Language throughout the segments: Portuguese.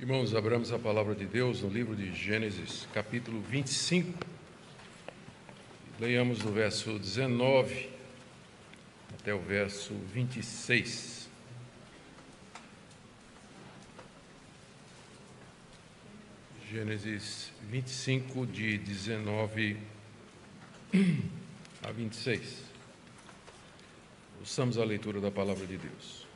Irmãos, abramos a palavra de Deus no livro de Gênesis, capítulo 25. Leiamos do verso 19 até o verso 26. Gênesis 25, de 19 a 26. Ouçamos a leitura da palavra de Deus.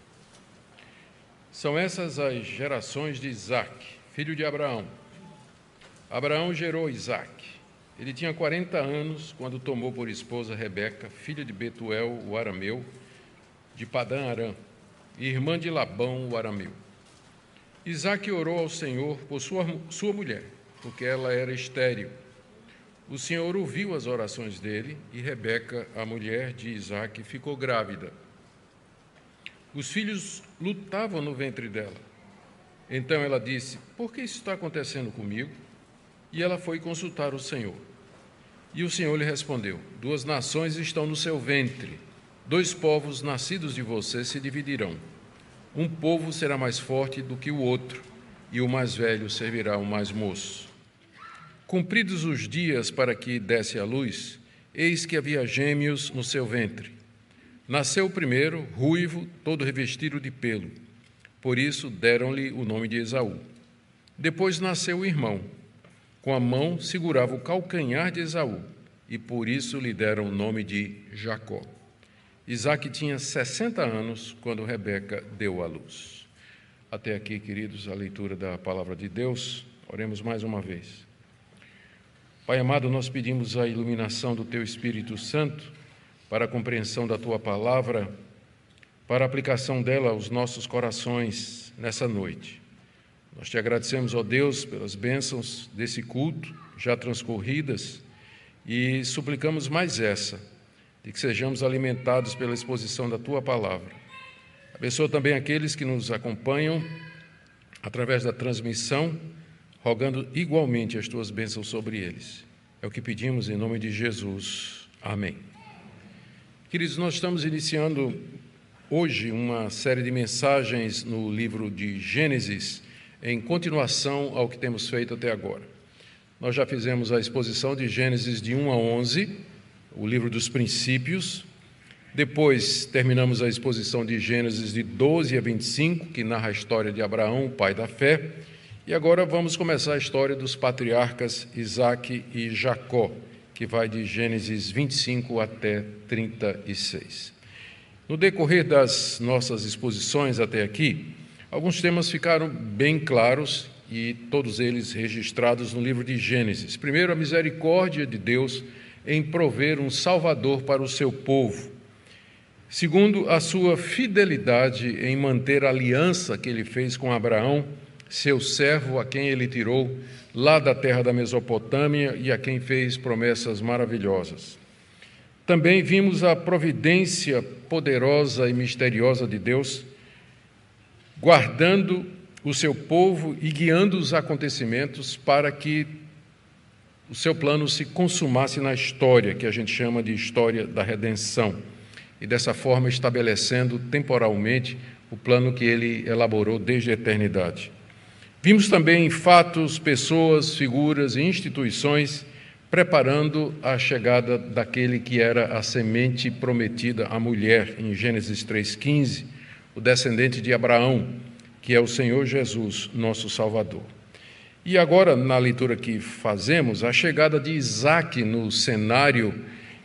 São essas as gerações de Isaac, filho de Abraão. Abraão gerou Isaac. Ele tinha 40 anos quando tomou por esposa Rebeca, filha de Betuel, o arameu, de Padã Arã, e irmã de Labão, o arameu. Isaac orou ao Senhor por sua, sua mulher, porque ela era estéril. O Senhor ouviu as orações dele e Rebeca, a mulher de Isaac, ficou grávida. Os filhos lutavam no ventre dela. Então ela disse: Por que isso está acontecendo comigo? E ela foi consultar o Senhor. E o Senhor lhe respondeu: Duas nações estão no seu ventre, dois povos nascidos de você se dividirão. Um povo será mais forte do que o outro, e o mais velho servirá ao mais moço. Cumpridos os dias para que desse a luz, eis que havia gêmeos no seu ventre. Nasceu o primeiro, ruivo, todo revestido de pelo. Por isso deram-lhe o nome de Esaú. Depois nasceu o irmão. Com a mão segurava o calcanhar de Esaú, e por isso lhe deram o nome de Jacó. Isaac tinha 60 anos quando Rebeca deu à luz. Até aqui, queridos, a leitura da palavra de Deus. Oremos mais uma vez. Pai amado, nós pedimos a iluminação do Teu Espírito Santo para a compreensão da tua palavra, para a aplicação dela aos nossos corações nessa noite. Nós te agradecemos, ó Deus, pelas bênçãos desse culto já transcorridas e suplicamos mais essa, de que sejamos alimentados pela exposição da tua palavra. Abençoa também aqueles que nos acompanham através da transmissão, rogando igualmente as tuas bênçãos sobre eles. É o que pedimos em nome de Jesus. Amém. Queridos, nós estamos iniciando hoje uma série de mensagens no livro de Gênesis, em continuação ao que temos feito até agora. Nós já fizemos a exposição de Gênesis de 1 a 11, o livro dos princípios. Depois terminamos a exposição de Gênesis de 12 a 25, que narra a história de Abraão, pai da fé. E agora vamos começar a história dos patriarcas Isaac e Jacó que vai de Gênesis 25 até 36. No decorrer das nossas exposições até aqui, alguns temas ficaram bem claros e todos eles registrados no livro de Gênesis. Primeiro, a misericórdia de Deus em prover um Salvador para o seu povo. Segundo, a sua fidelidade em manter a aliança que ele fez com Abraão, seu servo, a quem ele tirou lá da terra da Mesopotâmia e a quem fez promessas maravilhosas. Também vimos a providência poderosa e misteriosa de Deus, guardando o seu povo e guiando os acontecimentos para que o seu plano se consumasse na história, que a gente chama de história da redenção, e dessa forma estabelecendo temporalmente o plano que ele elaborou desde a eternidade. Vimos também fatos, pessoas, figuras e instituições preparando a chegada daquele que era a semente prometida à mulher, em Gênesis 3,15, o descendente de Abraão, que é o Senhor Jesus, nosso Salvador. E agora, na leitura que fazemos, a chegada de Isaac no cenário,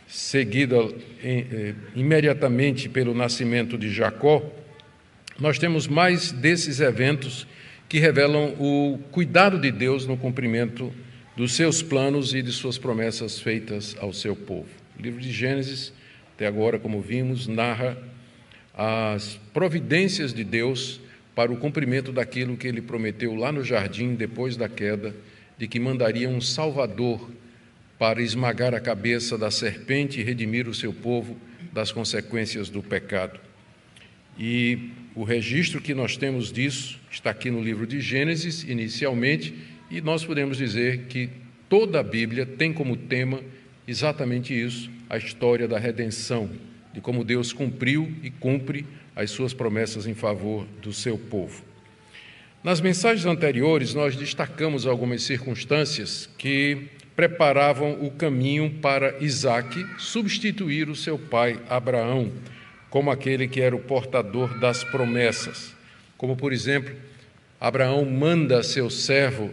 seguida eh, imediatamente pelo nascimento de Jacó, nós temos mais desses eventos que revelam o cuidado de Deus no cumprimento dos seus planos e de suas promessas feitas ao seu povo. O livro de Gênesis, até agora, como vimos, narra as providências de Deus para o cumprimento daquilo que ele prometeu lá no jardim, depois da queda, de que mandaria um Salvador para esmagar a cabeça da serpente e redimir o seu povo das consequências do pecado. E o registro que nós temos disso está aqui no livro de Gênesis, inicialmente, e nós podemos dizer que toda a Bíblia tem como tema exatamente isso, a história da redenção, de como Deus cumpriu e cumpre as suas promessas em favor do seu povo. Nas mensagens anteriores, nós destacamos algumas circunstâncias que preparavam o caminho para Isaac substituir o seu pai Abraão, como aquele que era o portador das promessas. Como, por exemplo, Abraão manda seu servo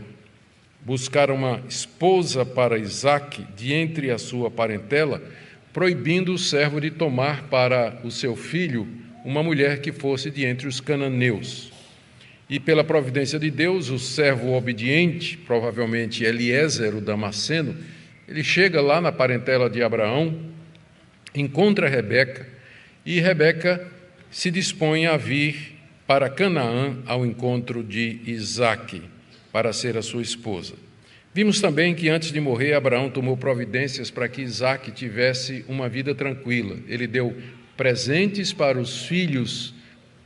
buscar uma esposa para Isaac de entre a sua parentela, proibindo o servo de tomar para o seu filho uma mulher que fosse de entre os cananeus. E pela providência de Deus, o servo obediente, provavelmente Eliezer, o Damasceno, ele chega lá na parentela de Abraão, encontra Rebeca, e Rebeca se dispõe a vir para Canaã ao encontro de Isaque, para ser a sua esposa. Vimos também que antes de morrer, Abraão tomou providências para que Isaque tivesse uma vida tranquila. Ele deu presentes para os filhos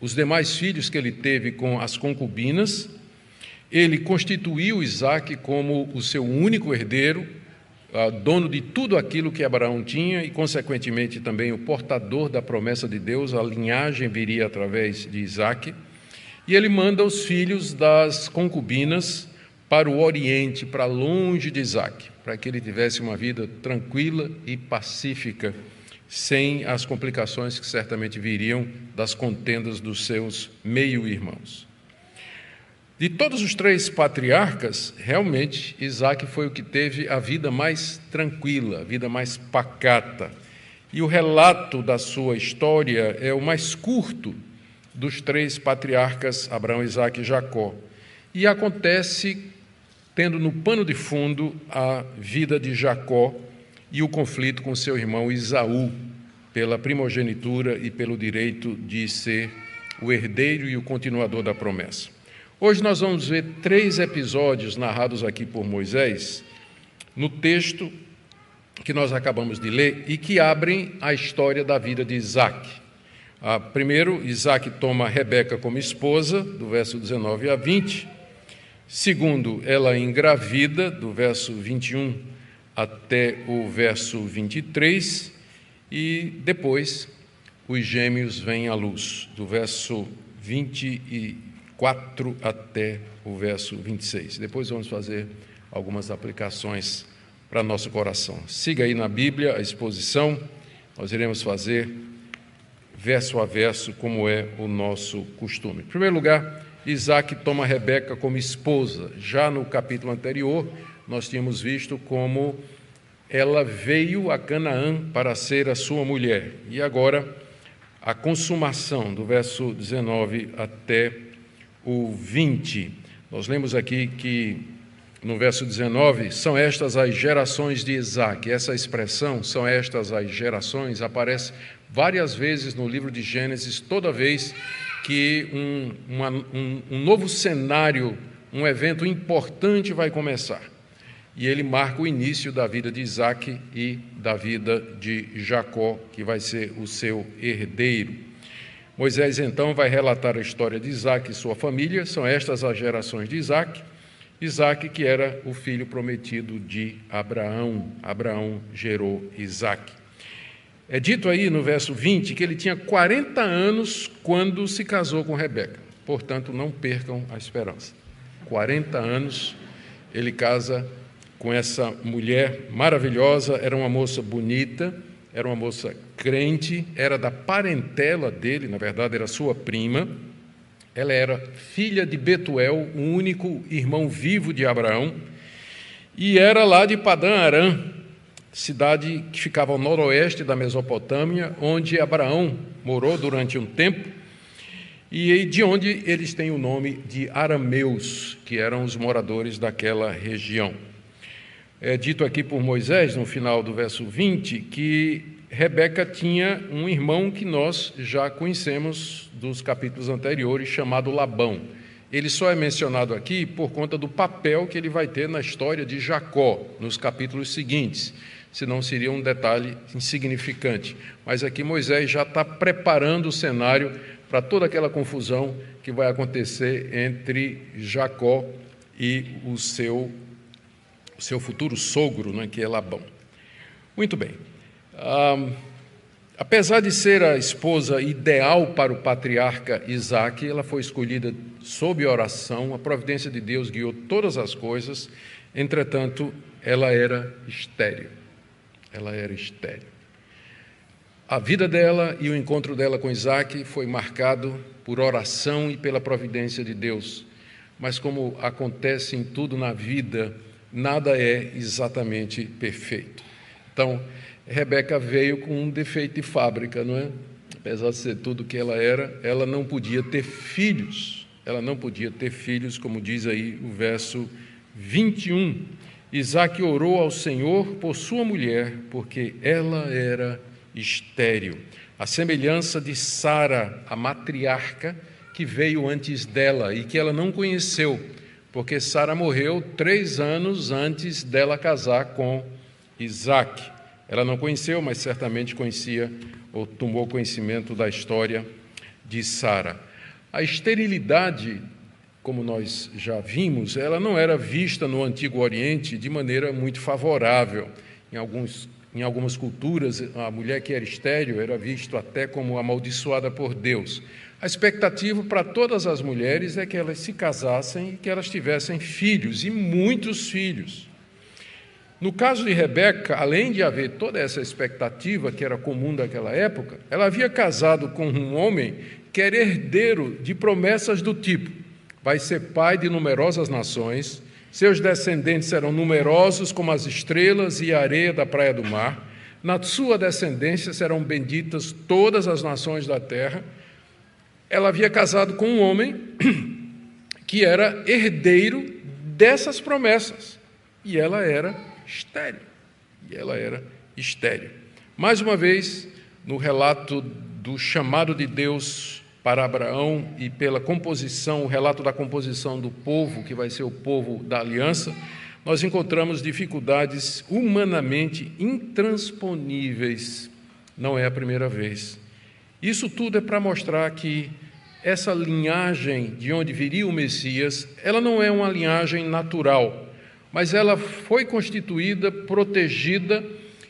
os demais filhos que ele teve com as concubinas, ele constituiu Isaac como o seu único herdeiro, dono de tudo aquilo que Abraão tinha e, consequentemente, também o portador da promessa de Deus, a linhagem viria através de Isaac. E ele manda os filhos das concubinas para o Oriente, para longe de Isaac, para que ele tivesse uma vida tranquila e pacífica sem as complicações que certamente viriam das contendas dos seus meio-irmãos. De todos os três patriarcas, realmente Isaac foi o que teve a vida mais tranquila, a vida mais pacata. E o relato da sua história é o mais curto dos três patriarcas, Abraão, Isaac e Jacó. E acontece tendo no pano de fundo a vida de Jacó, e o conflito com seu irmão Isaú, pela primogenitura e pelo direito de ser o herdeiro e o continuador da promessa. Hoje nós vamos ver três episódios narrados aqui por Moisés no texto que nós acabamos de ler e que abrem a história da vida de Isaac. Ah, primeiro, Isaac toma Rebeca como esposa, do verso 19 a 20. Segundo, ela engravida, do verso 21 até o verso 23, e depois os gêmeos vêm à luz, do verso 24 até o verso 26. Depois vamos fazer algumas aplicações para nosso coração. Siga aí na Bíblia a exposição, nós iremos fazer verso a verso, como é o nosso costume. Em primeiro lugar, Isaac toma Rebeca como esposa. Já no capítulo anterior, nós tínhamos visto como ela veio a Canaã para ser a sua mulher. E agora, a consumação, do verso 19 até o 20. Nós lemos aqui que, no verso 19, são estas as gerações de Isaac. Essa expressão, são estas as gerações, aparece várias vezes no livro de Gênesis, toda vez que um, uma, um, um novo cenário um evento importante vai começar. E ele marca o início da vida de Isaac e da vida de Jacó, que vai ser o seu herdeiro. Moisés então vai relatar a história de Isaac e sua família, são estas as gerações de Isaac. Isaac, que era o filho prometido de Abraão. Abraão gerou Isaac. É dito aí no verso 20 que ele tinha 40 anos quando se casou com Rebeca. Portanto, não percam a esperança. 40 anos, ele casa com essa mulher maravilhosa, era uma moça bonita, era uma moça crente, era da parentela dele, na verdade era sua prima. Ela era filha de Betuel, o único irmão vivo de Abraão, e era lá de Padã Arã, cidade que ficava ao noroeste da Mesopotâmia, onde Abraão morou durante um tempo e de onde eles têm o nome de arameus, que eram os moradores daquela região. É dito aqui por Moisés, no final do verso 20, que Rebeca tinha um irmão que nós já conhecemos dos capítulos anteriores, chamado Labão. Ele só é mencionado aqui por conta do papel que ele vai ter na história de Jacó, nos capítulos seguintes senão seria um detalhe insignificante. Mas aqui Moisés já está preparando o cenário para toda aquela confusão que vai acontecer entre Jacó e o seu, seu futuro sogro, né, que é Labão. Muito bem. Apesar de ser a esposa ideal para o patriarca Isaac, ela foi escolhida sob oração, a providência de Deus guiou todas as coisas, entretanto, ela era estéril. Ela era estéril. A vida dela e o encontro dela com Isaac foi marcado por oração e pela providência de Deus. Mas, como acontece em tudo na vida, nada é exatamente perfeito. Então, Rebeca veio com um defeito de fábrica, não é? Apesar de ser tudo que ela era, ela não podia ter filhos. Ela não podia ter filhos, como diz aí o verso 21. Isaac orou ao Senhor por sua mulher, porque ela era estéril. A semelhança de Sara, a matriarca, que veio antes dela e que ela não conheceu, porque Sara morreu três anos antes dela casar com Isaac. Ela não conheceu, mas certamente conhecia ou tomou conhecimento da história de Sara. A esterilidade, como nós já vimos, ela não era vista no Antigo Oriente de maneira muito favorável. Em, alguns, em algumas culturas, a mulher que era estéril era vista até como amaldiçoada por Deus. A expectativa para todas as mulheres é que elas se casassem e que elas tivessem filhos, e muitos filhos. No caso de Rebeca, além de haver toda essa expectativa que era comum daquela época, ela havia casado com um homem que era herdeiro de promessas do tipo: vai ser pai de numerosas nações, seus descendentes serão numerosos como as estrelas e a areia da praia do mar, na sua descendência serão benditas todas as nações da terra. Ela havia casado com um homem que era herdeiro dessas promessas, e ela era estéreo. E ela era estéreo. Mais uma vez, no relato do chamado de Deus para Abraão e pela composição, o relato da composição do povo, que vai ser o povo da aliança, nós encontramos dificuldades humanamente intransponíveis. Não é a primeira vez. Isso tudo é para mostrar que essa linhagem de onde viria o Messias, ela não é uma linhagem natural mas ela foi constituída, protegida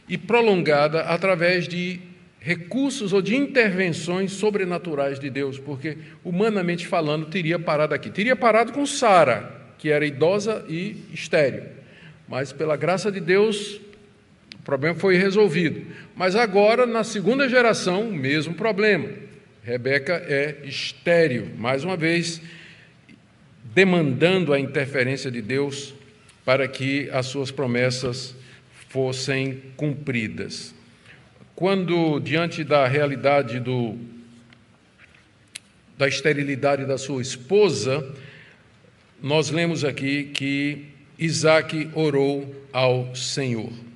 e prolongada através de recursos ou de intervenções sobrenaturais de Deus, porque humanamente falando teria parado aqui. Teria parado com Sara, que era idosa e estéril. Mas pela graça de Deus, problema foi resolvido. Mas agora, na segunda geração, o mesmo problema. Rebeca é estéril, mais uma vez, demandando a interferência de Deus para que as suas promessas fossem cumpridas. Quando, diante da realidade do, da esterilidade da sua esposa, nós lemos aqui que Isaac orou ao Senhor.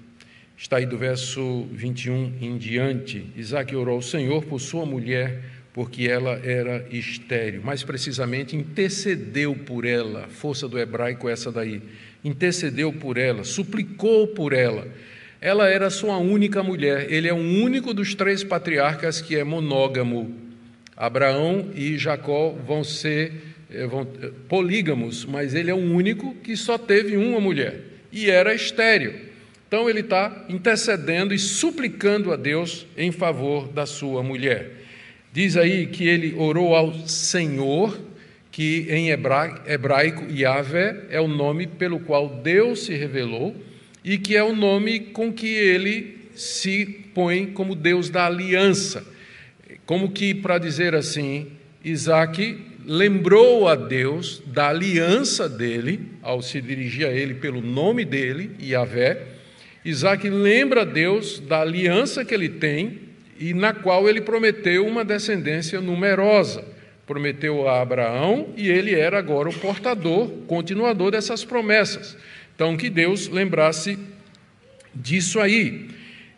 Está aí do verso 21 em diante. Isaac orou ao Senhor por sua mulher, porque ela era estéril. Mais precisamente, intercedeu por ela. Força do hebraico essa daí intercedeu por ela, suplicou por ela. Ela era sua única mulher. Ele é o único dos três patriarcas que é monógamo. Abraão e Jacó vão ser eh, vão, eh, polígamos, mas ele é o único que só teve uma mulher e era estéril. Então ele está intercedendo e suplicando a Deus em favor da sua mulher. Diz aí que ele orou ao Senhor que em hebraico Yahvé é o nome pelo qual Deus se revelou e que é o nome com que ele se põe como Deus da aliança. Como que, para dizer assim, Isaac lembrou a Deus da aliança dele, ao se dirigir a ele pelo nome dele, Yahvé. Isaac lembra a Deus da aliança que ele tem e na qual ele prometeu uma descendência numerosa prometeu a Abraão e ele era agora o portador, continuador dessas promessas. Então, que Deus lembrasse disso aí.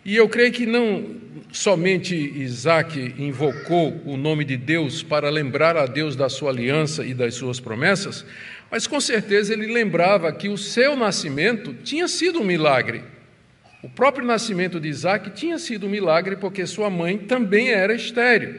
E eu creio que não somente Isaac invocou o nome de Deus para lembrar a Deus da sua aliança e das suas promessas, mas com certeza ele lembrava que o seu nascimento tinha sido um milagre. O próprio nascimento de Isaac tinha sido um milagre porque sua mãe também era estéril.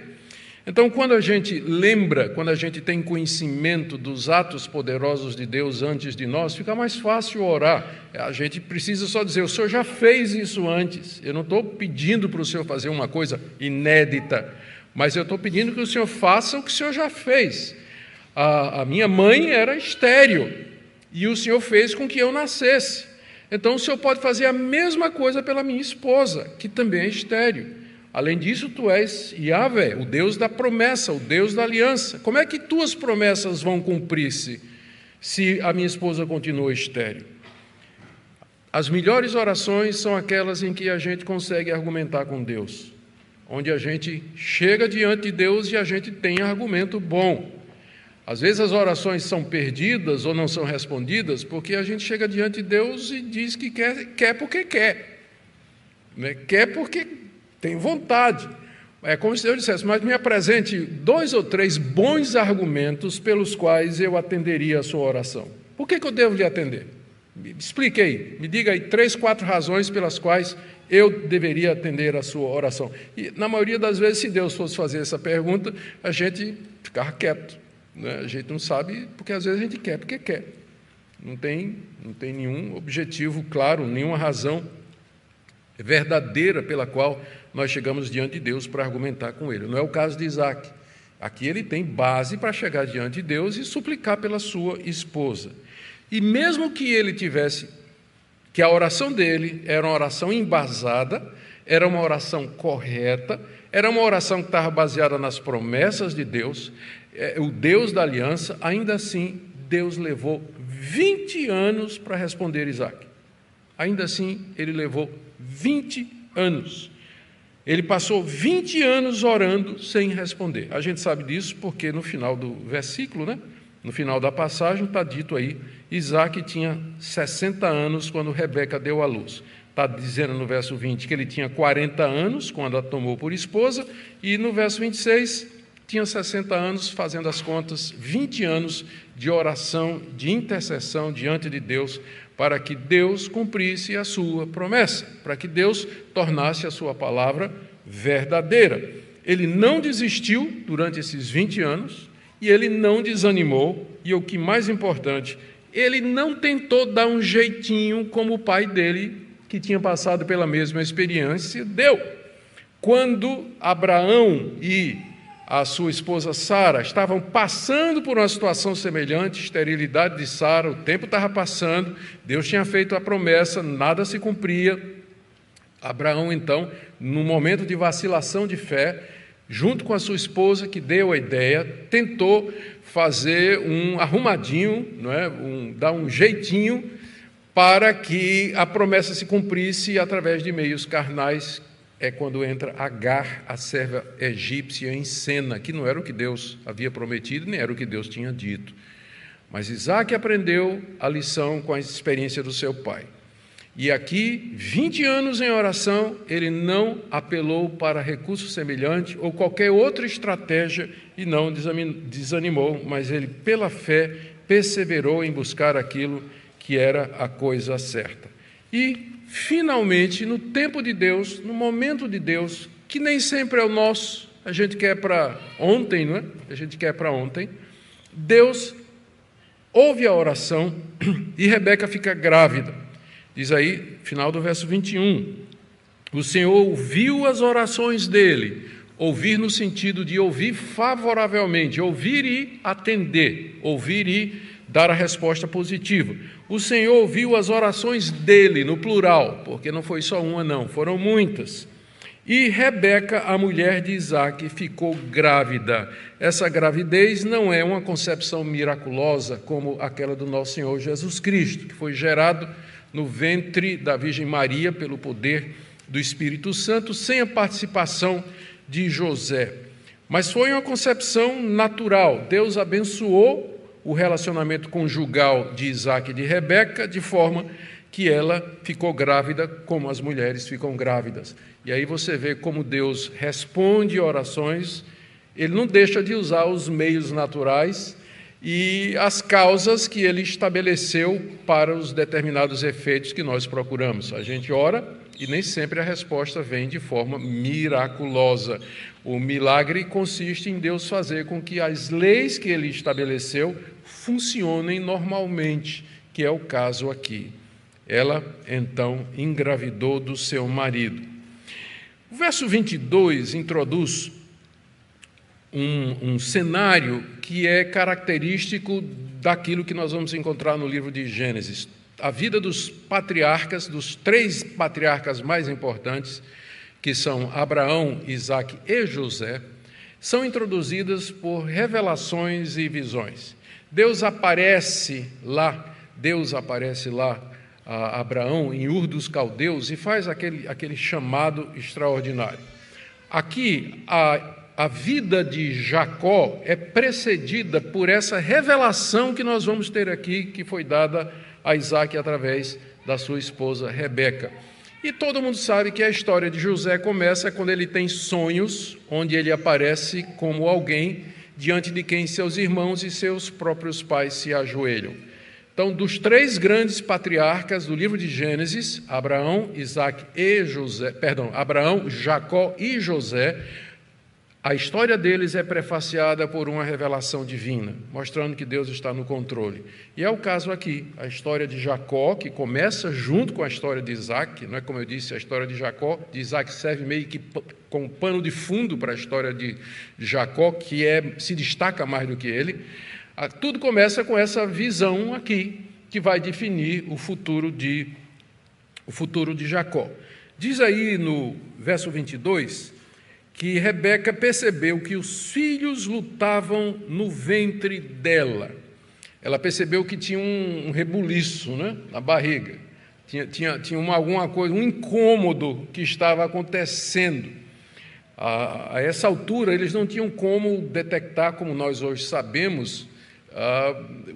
Então, quando a gente lembra, quando a gente tem conhecimento dos atos poderosos de Deus antes de nós, fica mais fácil orar. A gente precisa só dizer: o Senhor já fez isso antes. Eu não estou pedindo para o Senhor fazer uma coisa inédita, mas eu estou pedindo que o Senhor faça o que o Senhor já fez. A, a minha mãe era estéreo e o Senhor fez com que eu nascesse. Então, o Senhor pode fazer a mesma coisa pela minha esposa, que também é estéreo. Além disso, tu és Yahvé, o Deus da promessa, o Deus da aliança. Como é que tuas promessas vão cumprir-se se a minha esposa continua estéril? As melhores orações são aquelas em que a gente consegue argumentar com Deus, onde a gente chega diante de Deus e a gente tem argumento bom. Às vezes as orações são perdidas ou não são respondidas porque a gente chega diante de Deus e diz que quer, quer porque quer. Né? Quer porque tem vontade. É como se eu dissesse, mas me apresente dois ou três bons argumentos pelos quais eu atenderia a sua oração. Por que, que eu devo lhe atender? Me explique aí, me diga aí três, quatro razões pelas quais eu deveria atender a sua oração. E na maioria das vezes, se Deus fosse fazer essa pergunta, a gente ficava quieto. Né? A gente não sabe, porque às vezes a gente quer porque quer. Não tem, não tem nenhum objetivo claro, nenhuma razão verdadeira pela qual nós chegamos diante de Deus para argumentar com ele. Não é o caso de Isaac. Aqui ele tem base para chegar diante de Deus e suplicar pela sua esposa. E mesmo que ele tivesse, que a oração dele era uma oração embasada, era uma oração correta, era uma oração que estava baseada nas promessas de Deus, é, o Deus da aliança, ainda assim, Deus levou 20 anos para responder Isaac. Ainda assim, ele levou 20 anos. Ele passou 20 anos orando sem responder. A gente sabe disso porque no final do versículo, né? no final da passagem, está dito aí: Isaac tinha 60 anos quando Rebeca deu à luz. Está dizendo no verso 20 que ele tinha 40 anos quando a tomou por esposa, e no verso 26 tinha 60 anos, fazendo as contas, 20 anos de oração, de intercessão diante de Deus, para que Deus cumprisse a sua promessa, para que Deus tornasse a sua palavra verdadeira. Ele não desistiu durante esses 20 anos e ele não desanimou, e o que mais importante, ele não tentou dar um jeitinho como o pai dele, que tinha passado pela mesma experiência, deu. Quando Abraão e a sua esposa Sara estavam passando por uma situação semelhante, esterilidade de Sara, o tempo estava passando, Deus tinha feito a promessa, nada se cumpria. Abraão, então, no momento de vacilação de fé, junto com a sua esposa, que deu a ideia, tentou fazer um arrumadinho, não é? um, dar um jeitinho para que a promessa se cumprisse através de meios carnais é quando entra Agar, a serva egípcia, em cena, que não era o que Deus havia prometido, nem era o que Deus tinha dito. Mas Isaac aprendeu a lição com a experiência do seu pai. E aqui, 20 anos em oração, ele não apelou para recurso semelhante ou qualquer outra estratégia e não desanimou, mas ele, pela fé, perseverou em buscar aquilo que era a coisa certa. E finalmente, no tempo de Deus, no momento de Deus, que nem sempre é o nosso, a gente quer para ontem, não é? A gente quer para ontem. Deus ouve a oração e Rebeca fica grávida. Diz aí, final do verso 21. O Senhor ouviu as orações dele, ouvir no sentido de ouvir favoravelmente, ouvir e atender, ouvir e dar a resposta positiva. O Senhor ouviu as orações dele, no plural, porque não foi só uma, não, foram muitas. E Rebeca, a mulher de Isaac, ficou grávida. Essa gravidez não é uma concepção miraculosa como aquela do nosso Senhor Jesus Cristo, que foi gerado no ventre da Virgem Maria pelo poder do Espírito Santo, sem a participação de José. Mas foi uma concepção natural. Deus abençoou o relacionamento conjugal de Isaac e de Rebeca, de forma que ela ficou grávida como as mulheres ficam grávidas. E aí você vê como Deus responde orações, ele não deixa de usar os meios naturais e as causas que ele estabeleceu para os determinados efeitos que nós procuramos. A gente ora e nem sempre a resposta vem de forma miraculosa. O milagre consiste em Deus fazer com que as leis que ele estabeleceu funcionem normalmente, que é o caso aqui. Ela então engravidou do seu marido. O verso 22 introduz um, um cenário que é característico daquilo que nós vamos encontrar no livro de Gênesis. A vida dos patriarcas, dos três patriarcas mais importantes, que são Abraão, Isaac e José, são introduzidas por revelações e visões. Deus aparece lá, Deus aparece lá a Abraão em Ur dos Caldeus e faz aquele, aquele chamado extraordinário. Aqui, a a vida de Jacó é precedida por essa revelação que nós vamos ter aqui, que foi dada a Isaac através da sua esposa Rebeca. E todo mundo sabe que a história de José começa quando ele tem sonhos, onde ele aparece como alguém diante de quem seus irmãos e seus próprios pais se ajoelham. Então, dos três grandes patriarcas do livro de Gênesis, Abraão, Isaac e José, perdão, Abraão, Jacó e José, a história deles é prefaciada por uma revelação divina, mostrando que Deus está no controle. E é o caso aqui, a história de Jacó, que começa junto com a história de Isaac, não é como eu disse, a história de Jacó, de Isaac serve meio que como pano de fundo para a história de Jacó, que é, se destaca mais do que ele. Tudo começa com essa visão aqui, que vai definir o futuro de, o futuro de Jacó. Diz aí no verso 22 que Rebeca percebeu que os filhos lutavam no ventre dela. Ela percebeu que tinha um, rebuliço né, na barriga, tinha, tinha, tinha uma, alguma coisa, um incômodo que estava acontecendo. A, a, essa altura, eles não tinham como detectar, como nós hoje sabemos,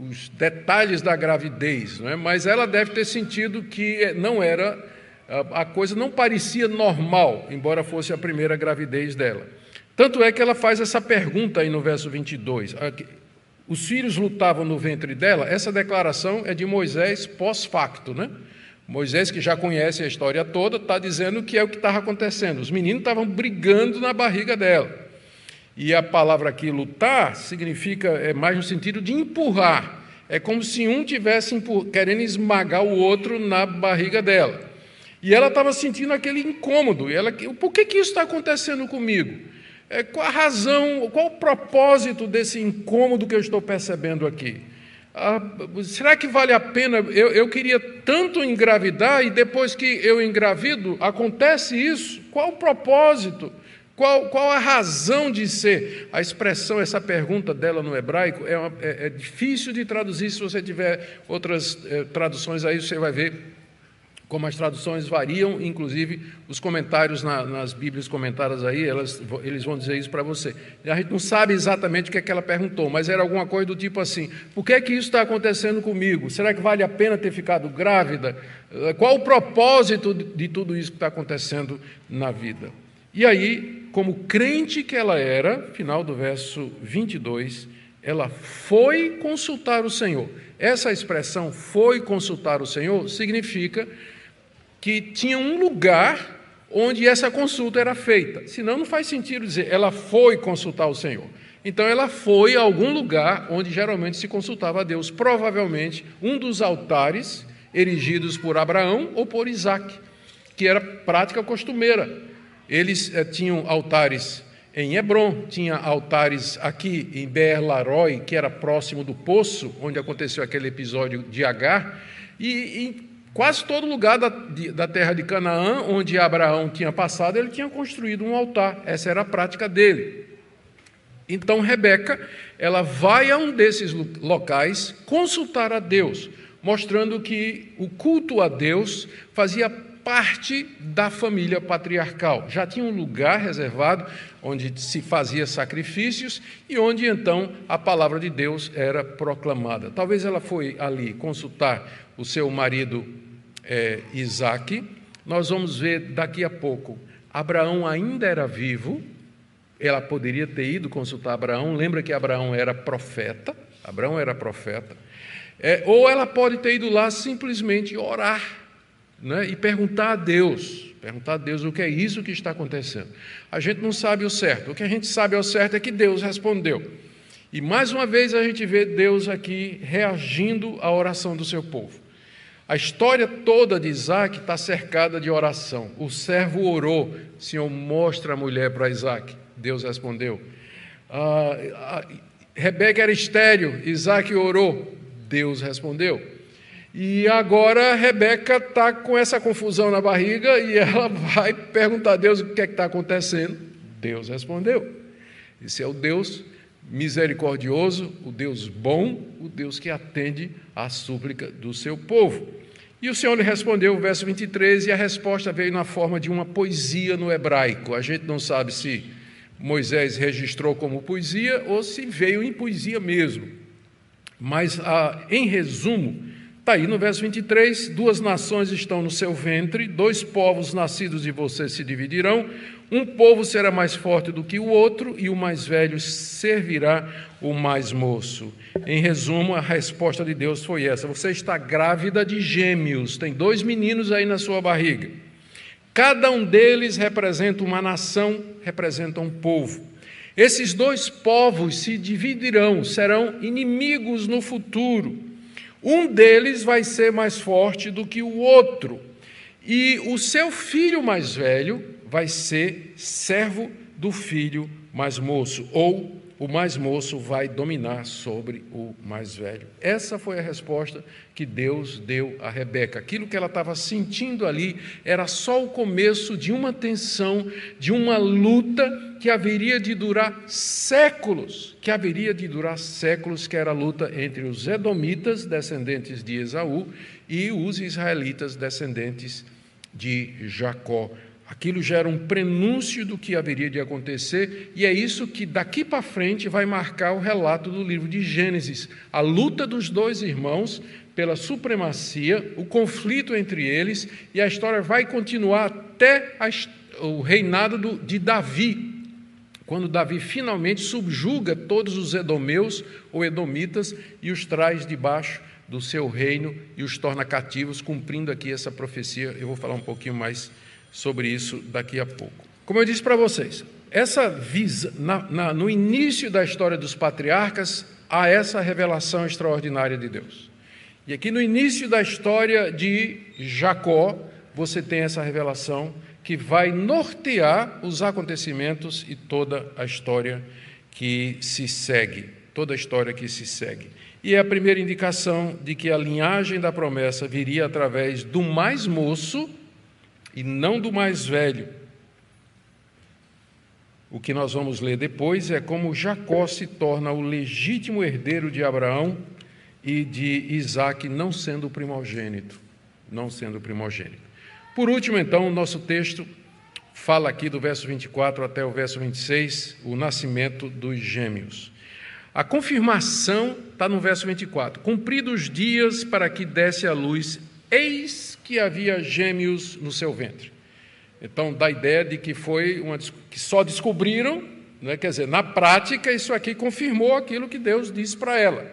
os detalhes da gravidez, não é? mas ela deve ter sentido que não era a coisa não parecia normal, embora fosse a primeira gravidez dela. Tanto é que ela faz essa pergunta aí no verso 22. Os filhos lutavam no ventre dela. Essa declaração é de Moisés pós-facto, né? Moisés, que já conhece a história toda, está dizendo que é o que estava acontecendo. Os meninos estavam brigando na barriga dela. E a palavra aqui, lutar, significa, é mais no sentido de empurrar. É como se um tivesse querendo esmagar o outro na barriga dela. E ela estava sentindo aquele incômodo. E ela, por que, que isso está acontecendo comigo? É, qual a razão, qual o propósito desse incômodo que eu estou percebendo aqui? Ah, será que vale a pena? Eu, eu queria tanto engravidar e depois que eu engravido, acontece isso? Qual o propósito? Qual, qual a razão de ser? A expressão, essa pergunta dela no hebraico, é, uma, é, é difícil de traduzir. Se você tiver outras é, traduções aí, você vai ver como as traduções variam, inclusive os comentários na, nas Bíblias comentadas aí, elas, eles vão dizer isso para você. A gente não sabe exatamente o que, é que ela perguntou, mas era alguma coisa do tipo assim: por que é que isso está acontecendo comigo? Será que vale a pena ter ficado grávida? Eh, qual o propósito de, de tudo isso que está acontecendo na vida? E aí, como crente que ela era, final do verso 22, ela foi consultar o Senhor. Essa expressão foi consultar o Senhor significa que tinha um lugar onde essa consulta era feita. Senão não faz sentido dizer ela foi consultar o Senhor. Então ela foi a algum lugar onde geralmente se consultava a Deus, provavelmente um dos altares erigidos por Abraão ou por Isaac, que era prática costumeira. Eles eh, tinham altares em Hebron, tinha altares aqui em Ber Laroi, que era próximo do poço onde aconteceu aquele episódio de Agar, e Quase todo lugar da, de, da terra de Canaã, onde Abraão tinha passado, ele tinha construído um altar. Essa era a prática dele. Então Rebeca, ela vai a um desses locais consultar a Deus, mostrando que o culto a Deus fazia parte da família patriarcal. Já tinha um lugar reservado onde se fazia sacrifícios e onde então a palavra de Deus era proclamada. Talvez ela foi ali consultar o seu marido é, Isaac. Nós vamos ver daqui a pouco. Abraão ainda era vivo, ela poderia ter ido consultar Abraão. Lembra que Abraão era profeta? Abraão era profeta. É, ou ela pode ter ido lá simplesmente orar. né, e perguntar a Deus, perguntar a Deus o que é isso que está acontecendo. A gente não sabe o certo, o que a gente sabe ao certo é que Deus respondeu. E mais uma vez a gente vê Deus aqui reagindo à oração do seu povo. A história toda de Isaac está cercada de oração. O servo orou, Senhor, mostra a mulher para Isaac. Deus respondeu. Ah, ah, Rebeca era estéreo, Isaac orou, Deus respondeu. E agora Rebeca está com essa confusão na barriga e ela vai perguntar a Deus o que é que está acontecendo. Deus respondeu. Esse é o Deus misericordioso, o Deus bom, o Deus que atende à súplica do seu povo. E o Senhor lhe respondeu, verso 23, e a resposta veio na forma de uma poesia no hebraico. A gente não sabe se Moisés registrou como poesia ou se veio em poesia mesmo. Mas, ah, em resumo, está aí no verso 23: duas nações estão no seu ventre, dois povos nascidos de você se dividirão, um povo será mais forte do que o outro, e o mais velho servirá o mais moço. Em resumo, a resposta de Deus foi essa: você está grávida de gêmeos, tem dois meninos aí na sua barriga. Cada um deles representa uma nação, representa um povo. Esses dois povos se dividirão, serão inimigos no futuro. Um deles vai ser mais forte do que o outro, e o seu filho mais velho vai ser servo do filho mais moço, ou o mais moço vai dominar sobre o mais velho. Essa foi a resposta que Deus deu a Rebeca. Aquilo que ela estava sentindo ali era só o começo de uma tensão, de uma luta que haveria de durar séculos, que haveria de durar séculos, que era a luta entre os edomitas, descendentes de Esaú, e os israelitas, descendentes de Jacó. Aquilo já era um prenúncio do que haveria de acontecer, e é isso que daqui para frente vai marcar o relato do livro de Gênesis: a luta dos dois irmãos pela supremacia, o conflito entre eles, e a história vai continuar até a, o reinado do, de Davi, quando Davi finalmente subjuga todos os edomeus ou edomitas e os traz debaixo do seu reino e os torna cativos, cumprindo aqui essa profecia. Eu vou falar um pouquinho mais sobre isso daqui a pouco. Como eu disse para vocês, essa visa, na, na, no início da história dos patriarcas, há essa revelação extraordinária de Deus. E aqui no início da história de Jacó, você tem essa revelação que vai nortear os acontecimentos e toda a história que se segue, toda a história que se segue. E é a primeira indicação de que a linhagem da promessa viria através do mais moço e não do mais velho. O que nós vamos ler depois é como Jacó se torna o legítimo herdeiro de Abraão e de Isaac, não sendo o primogênito. Não sendo o primogênito. Por último, então, o nosso texto fala aqui do verso 24 até o verso 26, o nascimento dos gêmeos. A confirmação está no verso 24: Cumpridos os dias para que desse a luz, eis que havia gêmeos no seu ventre. Então, dá a ideia de que foi uma que só descobriram, né? quer dizer, na prática, isso aqui confirmou aquilo que Deus disse para ela.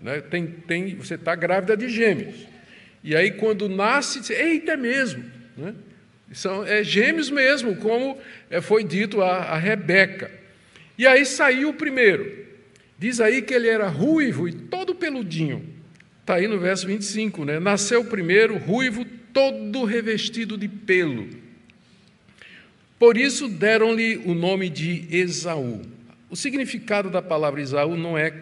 Né? Tem, tem, você está grávida de gêmeos. E aí, quando nasce, diz, eita, é mesmo. Né? São é, gêmeos mesmo, como é, foi dito a, a Rebeca. E aí saiu o primeiro. Diz aí que ele era ruivo e todo peludinho. Está aí no verso 25, né? Nasceu primeiro, ruivo, todo revestido de pelo. Por isso deram-lhe o nome de Esaú. O significado da palavra Esaú não é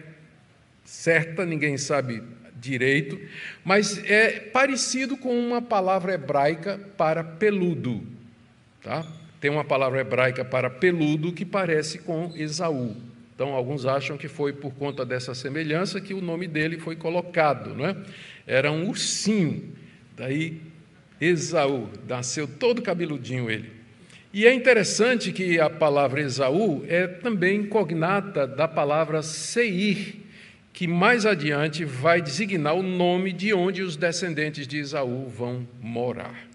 certa, ninguém sabe direito, mas é parecido com uma palavra hebraica para peludo. Tá? Tem uma palavra hebraica para peludo que parece com Esaú. Então, alguns acham que foi por conta dessa semelhança que o nome dele foi colocado, não é? Era um ursinho, daí Esaú, nasceu todo cabeludinho ele. E é interessante que a palavra Esaú é também cognata da palavra Seir, que mais adiante vai designar o nome de onde os descendentes de Esaú vão morar.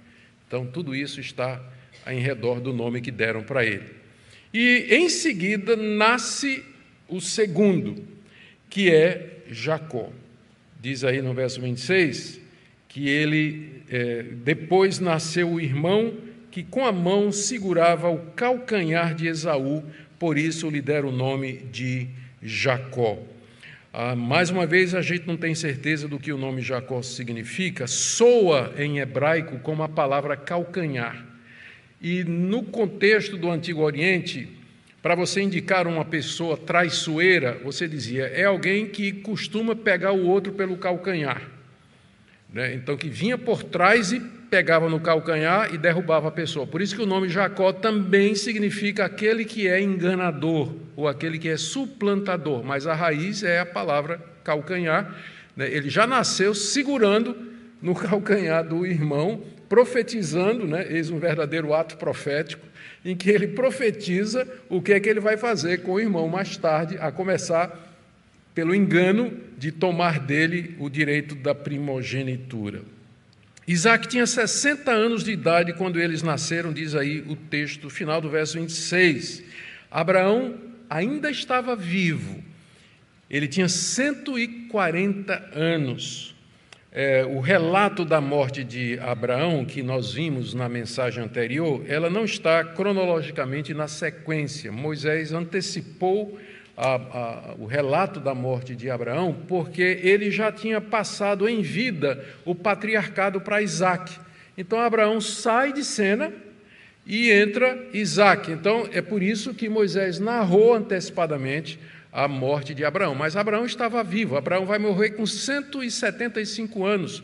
Então, tudo isso está em redor do nome que deram para ele. E em seguida nasce o segundo, que é Jacó. Diz aí no verso 26 que ele é, depois nasceu o irmão que com a mão segurava o calcanhar de Esaú, por isso lhe deram o nome de Jacó. Ah, mais uma vez, a gente não tem certeza do que o nome Jacó significa, soa em hebraico como a palavra calcanhar. E no contexto do Antigo Oriente, para você indicar uma pessoa traiçoeira, você dizia, é alguém que costuma pegar o outro pelo calcanhar. Né? Então, que vinha por trás e pegava no calcanhar e derrubava a pessoa. Por isso que o nome Jacó também significa aquele que é enganador ou aquele que é suplantador, mas a raiz é a palavra calcanhar. Né? Ele já nasceu segurando no calcanhar do irmão, profetizando, né? eis um verdadeiro ato profético, em que ele profetiza o que é que ele vai fazer com o irmão mais tarde, a começar pelo engano de tomar dele o direito da primogenitura. Isaac tinha 60 anos de idade quando eles nasceram, diz aí o texto final do verso 26. Abraão ainda estava vivo, ele tinha 140 anos. É, o relato da morte de Abraão, que nós vimos na mensagem anterior, ela não está cronologicamente na sequência. Moisés antecipou a, a, o relato da morte de Abraão, porque ele já tinha passado em vida o patriarcado para Isaac. Então Abraão sai de cena e entra Isaac. Então é por isso que Moisés narrou antecipadamente a morte de Abraão. Mas Abraão estava vivo. Abraão vai morrer com 175 anos.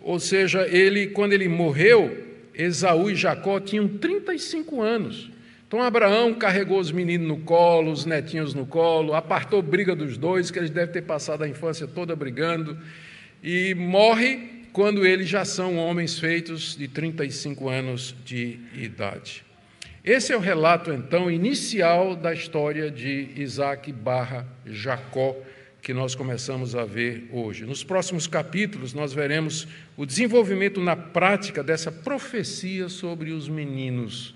Ou seja, ele quando ele morreu, Esaú e Jacó tinham 35 anos. Então Abraão carregou os meninos no colo, os netinhos no colo, apartou briga dos dois, que eles devem ter passado a infância toda brigando, e morre quando eles já são homens feitos de 35 anos de idade. Esse é o relato, então, inicial da história de Isaac barra Jacó, que nós começamos a ver hoje. Nos próximos capítulos, nós veremos o desenvolvimento na prática dessa profecia sobre os meninos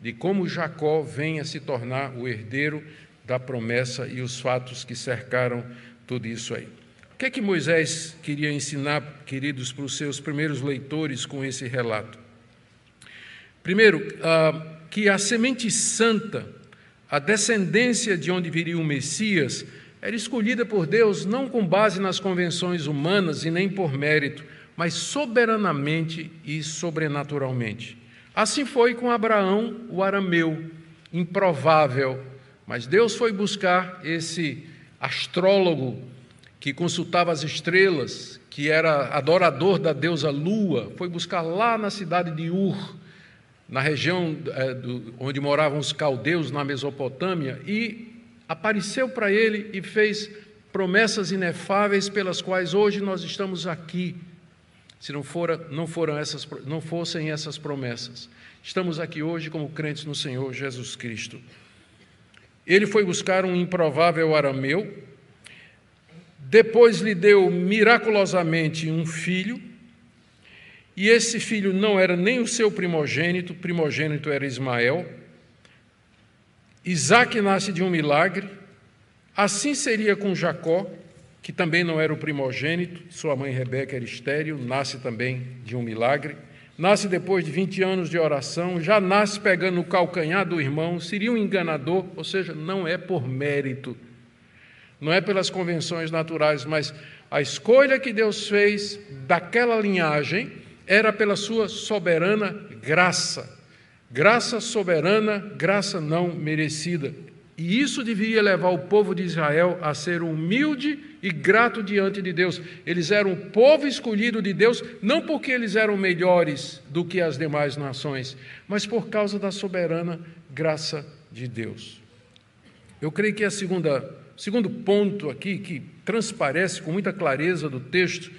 de como Jacó vem a se tornar o herdeiro da promessa e os fatos que cercaram tudo isso aí. O que é que Moisés queria ensinar, queridos, para os seus primeiros leitores com esse relato? Primeiro, ah, que a semente santa, a descendência de onde viria o Messias, era escolhida por Deus não com base nas convenções humanas e nem por mérito, mas soberanamente e sobrenaturalmente. Assim foi com Abraão, o arameu, improvável, mas Deus foi buscar esse astrólogo que consultava as estrelas, que era adorador da deusa Lua, foi buscar lá na cidade de Ur, na região é, do, onde moravam os caldeus, na Mesopotâmia, e apareceu para ele e fez promessas inefáveis pelas quais hoje nós estamos aqui se não, fora, não, foram essas, não fossem essas promessas. Estamos aqui hoje como crentes no Senhor Jesus Cristo. Ele foi buscar um improvável arameu, depois lhe deu miraculosamente um filho, e esse filho não era nem o seu primogênito, primogênito era Ismael. Isaac nasce de um milagre, assim seria com Jacó, que também não era o primogênito, sua mãe Rebeca era estéril, nasce também de um milagre. Nasce depois de 20 anos de oração, já nasce pegando no calcanhar do irmão, seria um enganador, ou seja, não é por mérito, não é pelas convenções naturais, mas a escolha que Deus fez daquela linhagem era pela sua soberana graça. Graça soberana, graça não merecida. E isso deveria levar o povo de Israel a ser humilde e grato diante de Deus. Eles eram o povo escolhido de Deus, não porque eles eram melhores do que as demais nações, mas por causa da soberana graça de Deus. Eu creio que a segunda, segundo ponto aqui, que transparece com muita clareza do texto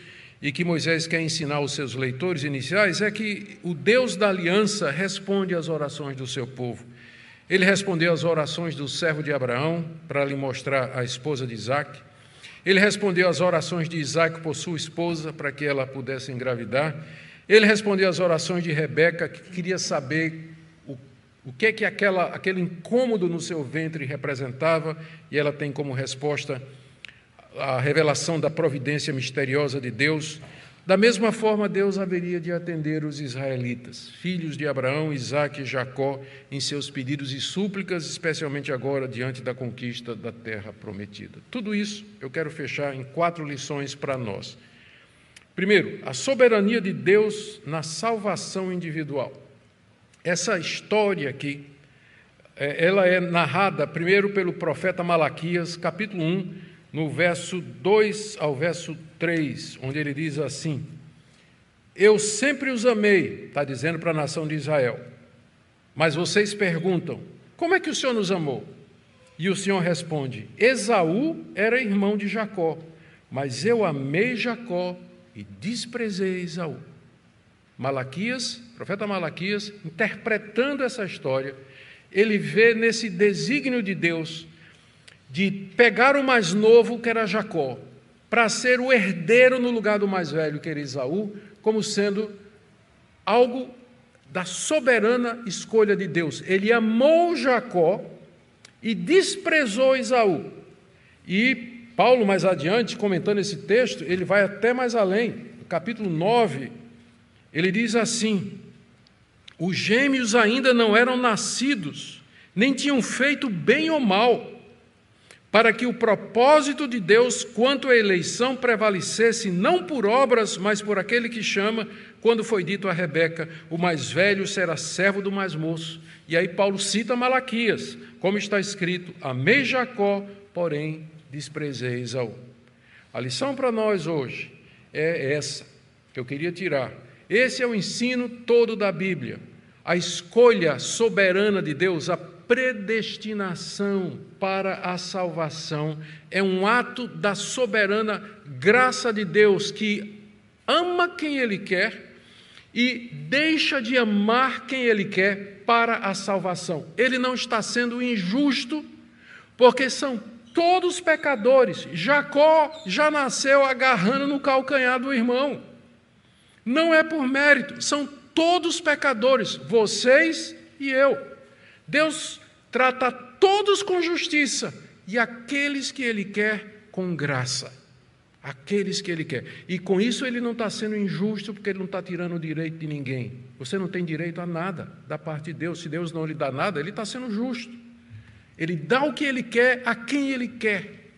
e que Moisés quer ensinar aos seus leitores iniciais, é que o Deus da aliança responde às orações do seu povo. Ele respondeu às orações do servo de Abraão para lhe mostrar a esposa de Isaac. Ele respondeu às orações de Isaac por sua esposa para que ela pudesse engravidar. Ele respondeu às orações de Rebeca, que queria saber o, o que é que aquela, aquele incômodo no seu ventre representava, e ela tem como resposta a revelação da providência misteriosa de Deus. Da mesma forma, Deus haveria de atender os israelitas, filhos de Abraão, Isaque e Jacó, em seus pedidos e súplicas, especialmente agora diante da conquista da terra prometida. Tudo isso eu quero fechar em quatro lições para nós. Primeiro, a soberania de Deus na salvação individual. Essa história aqui, é, ela é narrada primeiro pelo profeta Malaquias, capítulo 1, no verso 2 ao verso 3, onde ele diz assim: Eu sempre os amei, está dizendo para a nação de Israel. Mas vocês perguntam: Como é que o Senhor nos amou? E o Senhor responde: Esaú era irmão de Jacó, mas eu amei Jacó e desprezei Esaú. Malaquias, profeta Malaquias, interpretando essa história, ele vê nesse desígnio de Deus de pegar o mais novo, que era Jacó, para ser o herdeiro no lugar do mais velho, que era Esaú, como sendo algo da soberana escolha de Deus. Ele amou Jacó e desprezou Esaú. E Paulo, mais adiante, comentando esse texto, ele vai até mais além. No capítulo 9, ele diz assim: Os gêmeos ainda não eram nascidos, nem tinham feito bem ou mal para que o propósito de Deus quanto à eleição prevalecesse não por obras, mas por aquele que chama, quando foi dito a Rebeca: o mais velho será servo do mais moço. E aí Paulo cita Malaquias, como está escrito: Amei Jacó, porém desprezei Esaú. A lição para nós hoje é essa que eu queria tirar. Esse é o ensino todo da Bíblia. A escolha soberana de Deus, a predestinação para a salvação é um ato da soberana graça de Deus que ama quem Ele quer e deixa de amar quem Ele quer para a salvação. Ele não está sendo injusto, porque são todos pecadores. Jacó já nasceu agarrando no calcanhar do irmão. Não é por mérito, são todos pecadores, vocês e eu. Deus trata todos com justiça e aqueles que Ele quer com graça. Aqueles que Ele quer. E com isso Ele não está sendo injusto, porque Ele não está tirando o direito de ninguém. Você não tem direito a nada da parte de Deus. Se Deus não lhe dá nada, Ele está sendo justo. Ele dá o que Ele quer a quem Ele quer.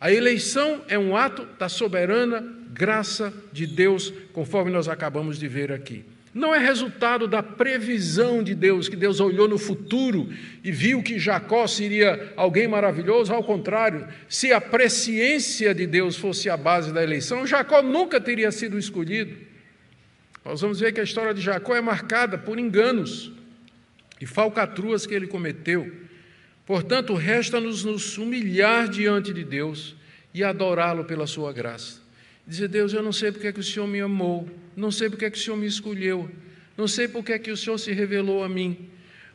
A eleição é um ato da soberana graça de Deus, conforme nós acabamos de ver aqui. Não é resultado da previsão de Deus, que Deus olhou no futuro e viu que Jacó seria alguém maravilhoso, ao contrário, se a presciência de Deus fosse a base da eleição, Jacó nunca teria sido escolhido. Nós vamos ver que a história de Jacó é marcada por enganos e falcatruas que ele cometeu. Portanto, resta-nos nos humilhar diante de Deus e adorá-lo pela sua graça. Dizer, Deus, eu não sei porque é que o Senhor me amou, não sei porque é que o Senhor me escolheu, não sei porque é que o Senhor se revelou a mim,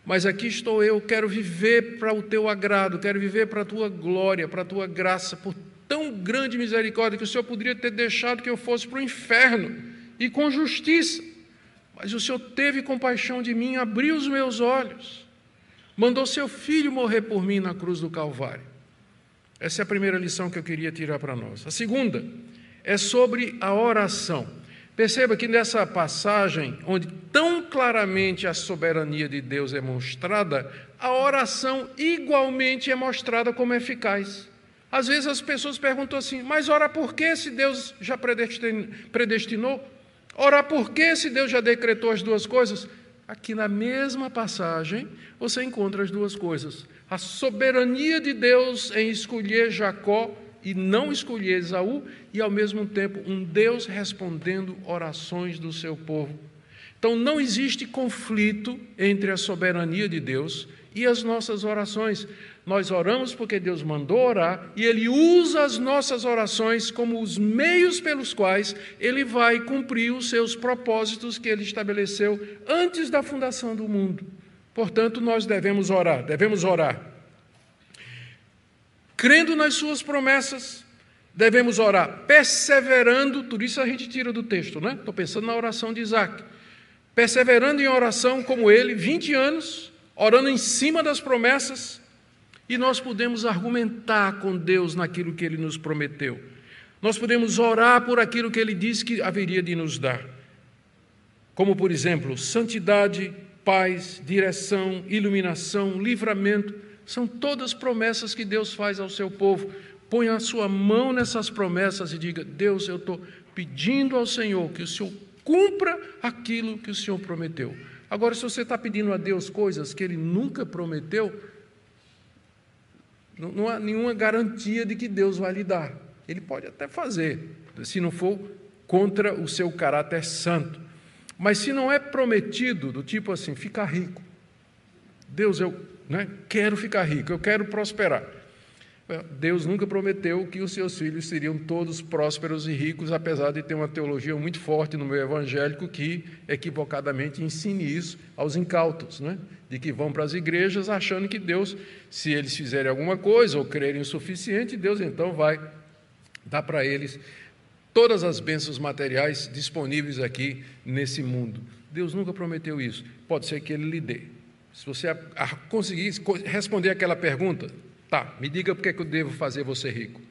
mas aqui estou eu, quero viver para o teu agrado, quero viver para a tua glória, para a tua graça, por tão grande misericórdia que o Senhor poderia ter deixado que eu fosse para o inferno e com justiça, mas o Senhor teve compaixão de mim, abriu os meus olhos, mandou seu filho morrer por mim na cruz do Calvário. Essa é a primeira lição que eu queria tirar para nós. A segunda, é sobre a oração. Perceba que nessa passagem, onde tão claramente a soberania de Deus é mostrada, a oração igualmente é mostrada como eficaz. Às vezes as pessoas perguntam assim: mas ora por que se Deus já predestinou? Ora por que se Deus já decretou as duas coisas? Aqui na mesma passagem você encontra as duas coisas: a soberania de Deus em escolher Jacó e não escolher Esaú, e ao mesmo tempo um Deus respondendo orações do seu povo. Então não existe conflito entre a soberania de Deus e as nossas orações. Nós oramos porque Deus mandou orar e Ele usa as nossas orações como os meios pelos quais Ele vai cumprir os seus propósitos que Ele estabeleceu antes da fundação do mundo. Portanto, nós devemos orar, devemos orar crendo nas suas promessas, devemos orar perseverando, tudo isso a gente tira do texto, né? Estou pensando na oração de Isaac. Perseverando em oração como ele, 20 anos, orando em cima das promessas, e nós podemos argumentar com Deus naquilo que ele nos prometeu. Nós podemos orar por aquilo que Ele disse que haveria de nos dar. Como, por exemplo, santidade, paz, direção, iluminação, livramento, são todas promessas que Deus faz ao seu povo. Põe a sua mão nessas promessas e diga: Deus, eu estou pedindo ao Senhor que o Senhor cumpra aquilo que o Senhor prometeu. Agora, se você está pedindo a Deus coisas que Ele nunca prometeu, não há nenhuma garantia de que Deus vai lhe dar. Ele pode até fazer, se não for contra o seu caráter santo. Mas se não é prometido, do tipo assim, ficar rico. Deus, eu né, quero ficar rico, eu quero prosperar. Deus nunca prometeu que os seus filhos seriam todos prósperos e ricos, apesar de ter uma teologia muito forte no meio evangélico que equivocadamente ensine isso aos incautos, né? de que vão para as igrejas achando que Deus, se eles fizerem alguma coisa ou crerem o suficiente, Deus então vai dar para eles todas as bênçãos materiais disponíveis aqui nesse mundo. Deus nunca prometeu isso. Pode ser que Ele lhe dê. Se você conseguir responder aquela pergunta, Tá, me diga por que eu devo fazer você rico.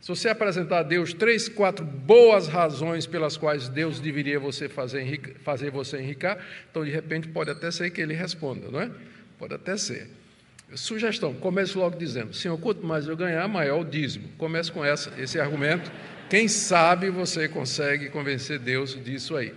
Se você apresentar a Deus três, quatro boas razões pelas quais Deus deveria você fazer, fazer você enricar, então de repente pode até ser que ele responda, não é? Pode até ser. Sugestão: comece logo dizendo, Senhor, quanto mais eu ganhar, maior o dízimo. Comece com essa, esse argumento. Quem sabe você consegue convencer Deus disso aí.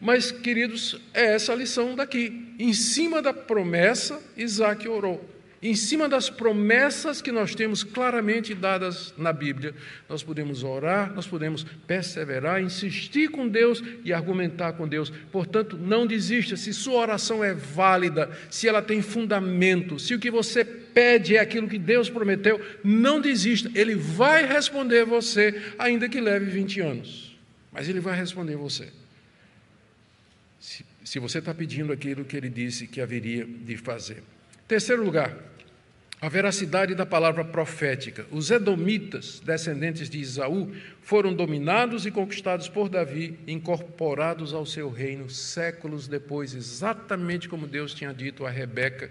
Mas, queridos, é essa a lição daqui. Em cima da promessa, Isaac orou em cima das promessas que nós temos claramente dadas na Bíblia, nós podemos orar, nós podemos perseverar, insistir com Deus e argumentar com Deus. Portanto, não desista. Se sua oração é válida, se ela tem fundamento, se o que você pede é aquilo que Deus prometeu, não desista. Ele vai responder você, ainda que leve 20 anos. Mas ele vai responder você. Se, você está pedindo aquilo que ele disse que haveria de fazer. Terceiro lugar, a veracidade da palavra profética. Os edomitas, descendentes de Isaú, foram dominados e conquistados por Davi, incorporados ao seu reino séculos depois, exatamente como Deus tinha dito a Rebeca,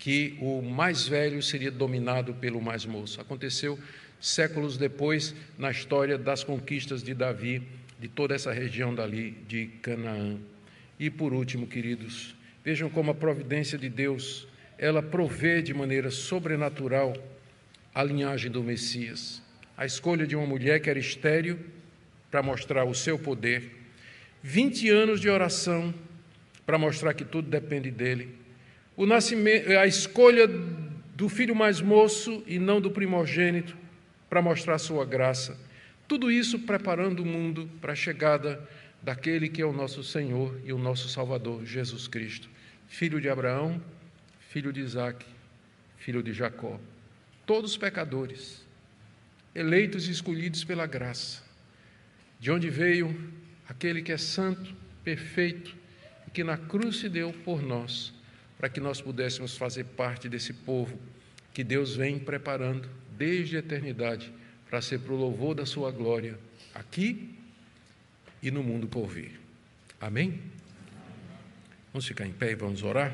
que o mais velho seria dominado pelo mais moço. Aconteceu séculos depois na história das conquistas de Davi, de toda essa região dali de Canaã. E por último, queridos, vejam como a providência de Deus ela provê de maneira sobrenatural a linhagem do Messias. A escolha de uma mulher que era estéril para mostrar o seu poder, 20 anos de oração para mostrar que tudo depende dele, o nascimento, a escolha do filho mais moço e não do primogênito para mostrar sua graça. Tudo isso preparando o mundo para a chegada daquele que é o nosso Senhor e o nosso Salvador, Jesus Cristo, filho de Abraão, filho de Isaac, filho de Jacó. Todos pecadores, eleitos e escolhidos pela graça. De onde veio aquele que é santo, perfeito e que na cruz se deu por nós, para que nós pudéssemos fazer parte desse povo que Deus vem preparando desde a eternidade para ser para o louvor da sua glória aqui e no mundo por vir. Amém? Vamos ficar em pé e vamos orar?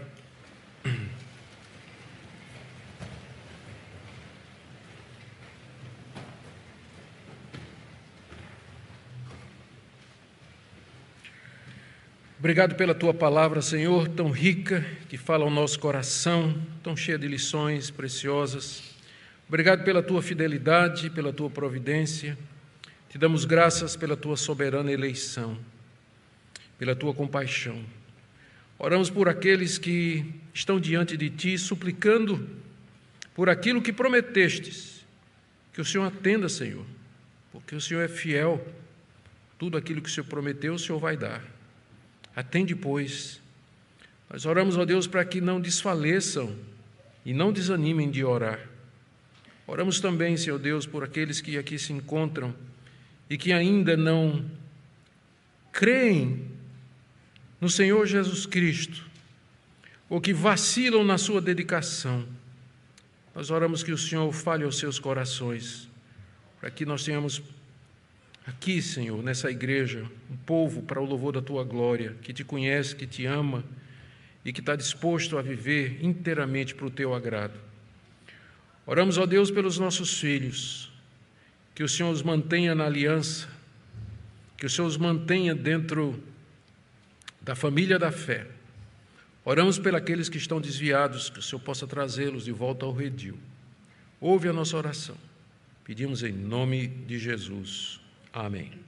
Obrigado pela tua palavra, Senhor, tão rica, que fala ao nosso coração, tão cheia de lições preciosas. Obrigado pela tua fidelidade, pela tua providência. Te damos graças pela tua soberana eleição, pela tua compaixão. Oramos por aqueles que estão diante de ti, suplicando por aquilo que prometestes, que o Senhor atenda, Senhor, porque o Senhor é fiel. Tudo aquilo que o Senhor prometeu, o Senhor vai dar. Atende, pois. Nós oramos, ó Deus, para que não desfaleçam e não desanimem de orar. Oramos também, Senhor Deus, por aqueles que aqui se encontram e que ainda não creem no Senhor Jesus Cristo, ou que vacilam na sua dedicação. Nós oramos que o Senhor fale aos seus corações, para que nós tenhamos aqui, Senhor, nessa igreja, um povo para o louvor da tua glória, que te conhece, que te ama e que está disposto a viver inteiramente para o teu agrado. Oramos, ó Deus, pelos nossos filhos, que o Senhor os mantenha na aliança, que o Senhor os mantenha dentro da família da fé. Oramos pelos que estão desviados, que o Senhor possa trazê-los de volta ao redil. Ouve a nossa oração. Pedimos em nome de Jesus. Amém.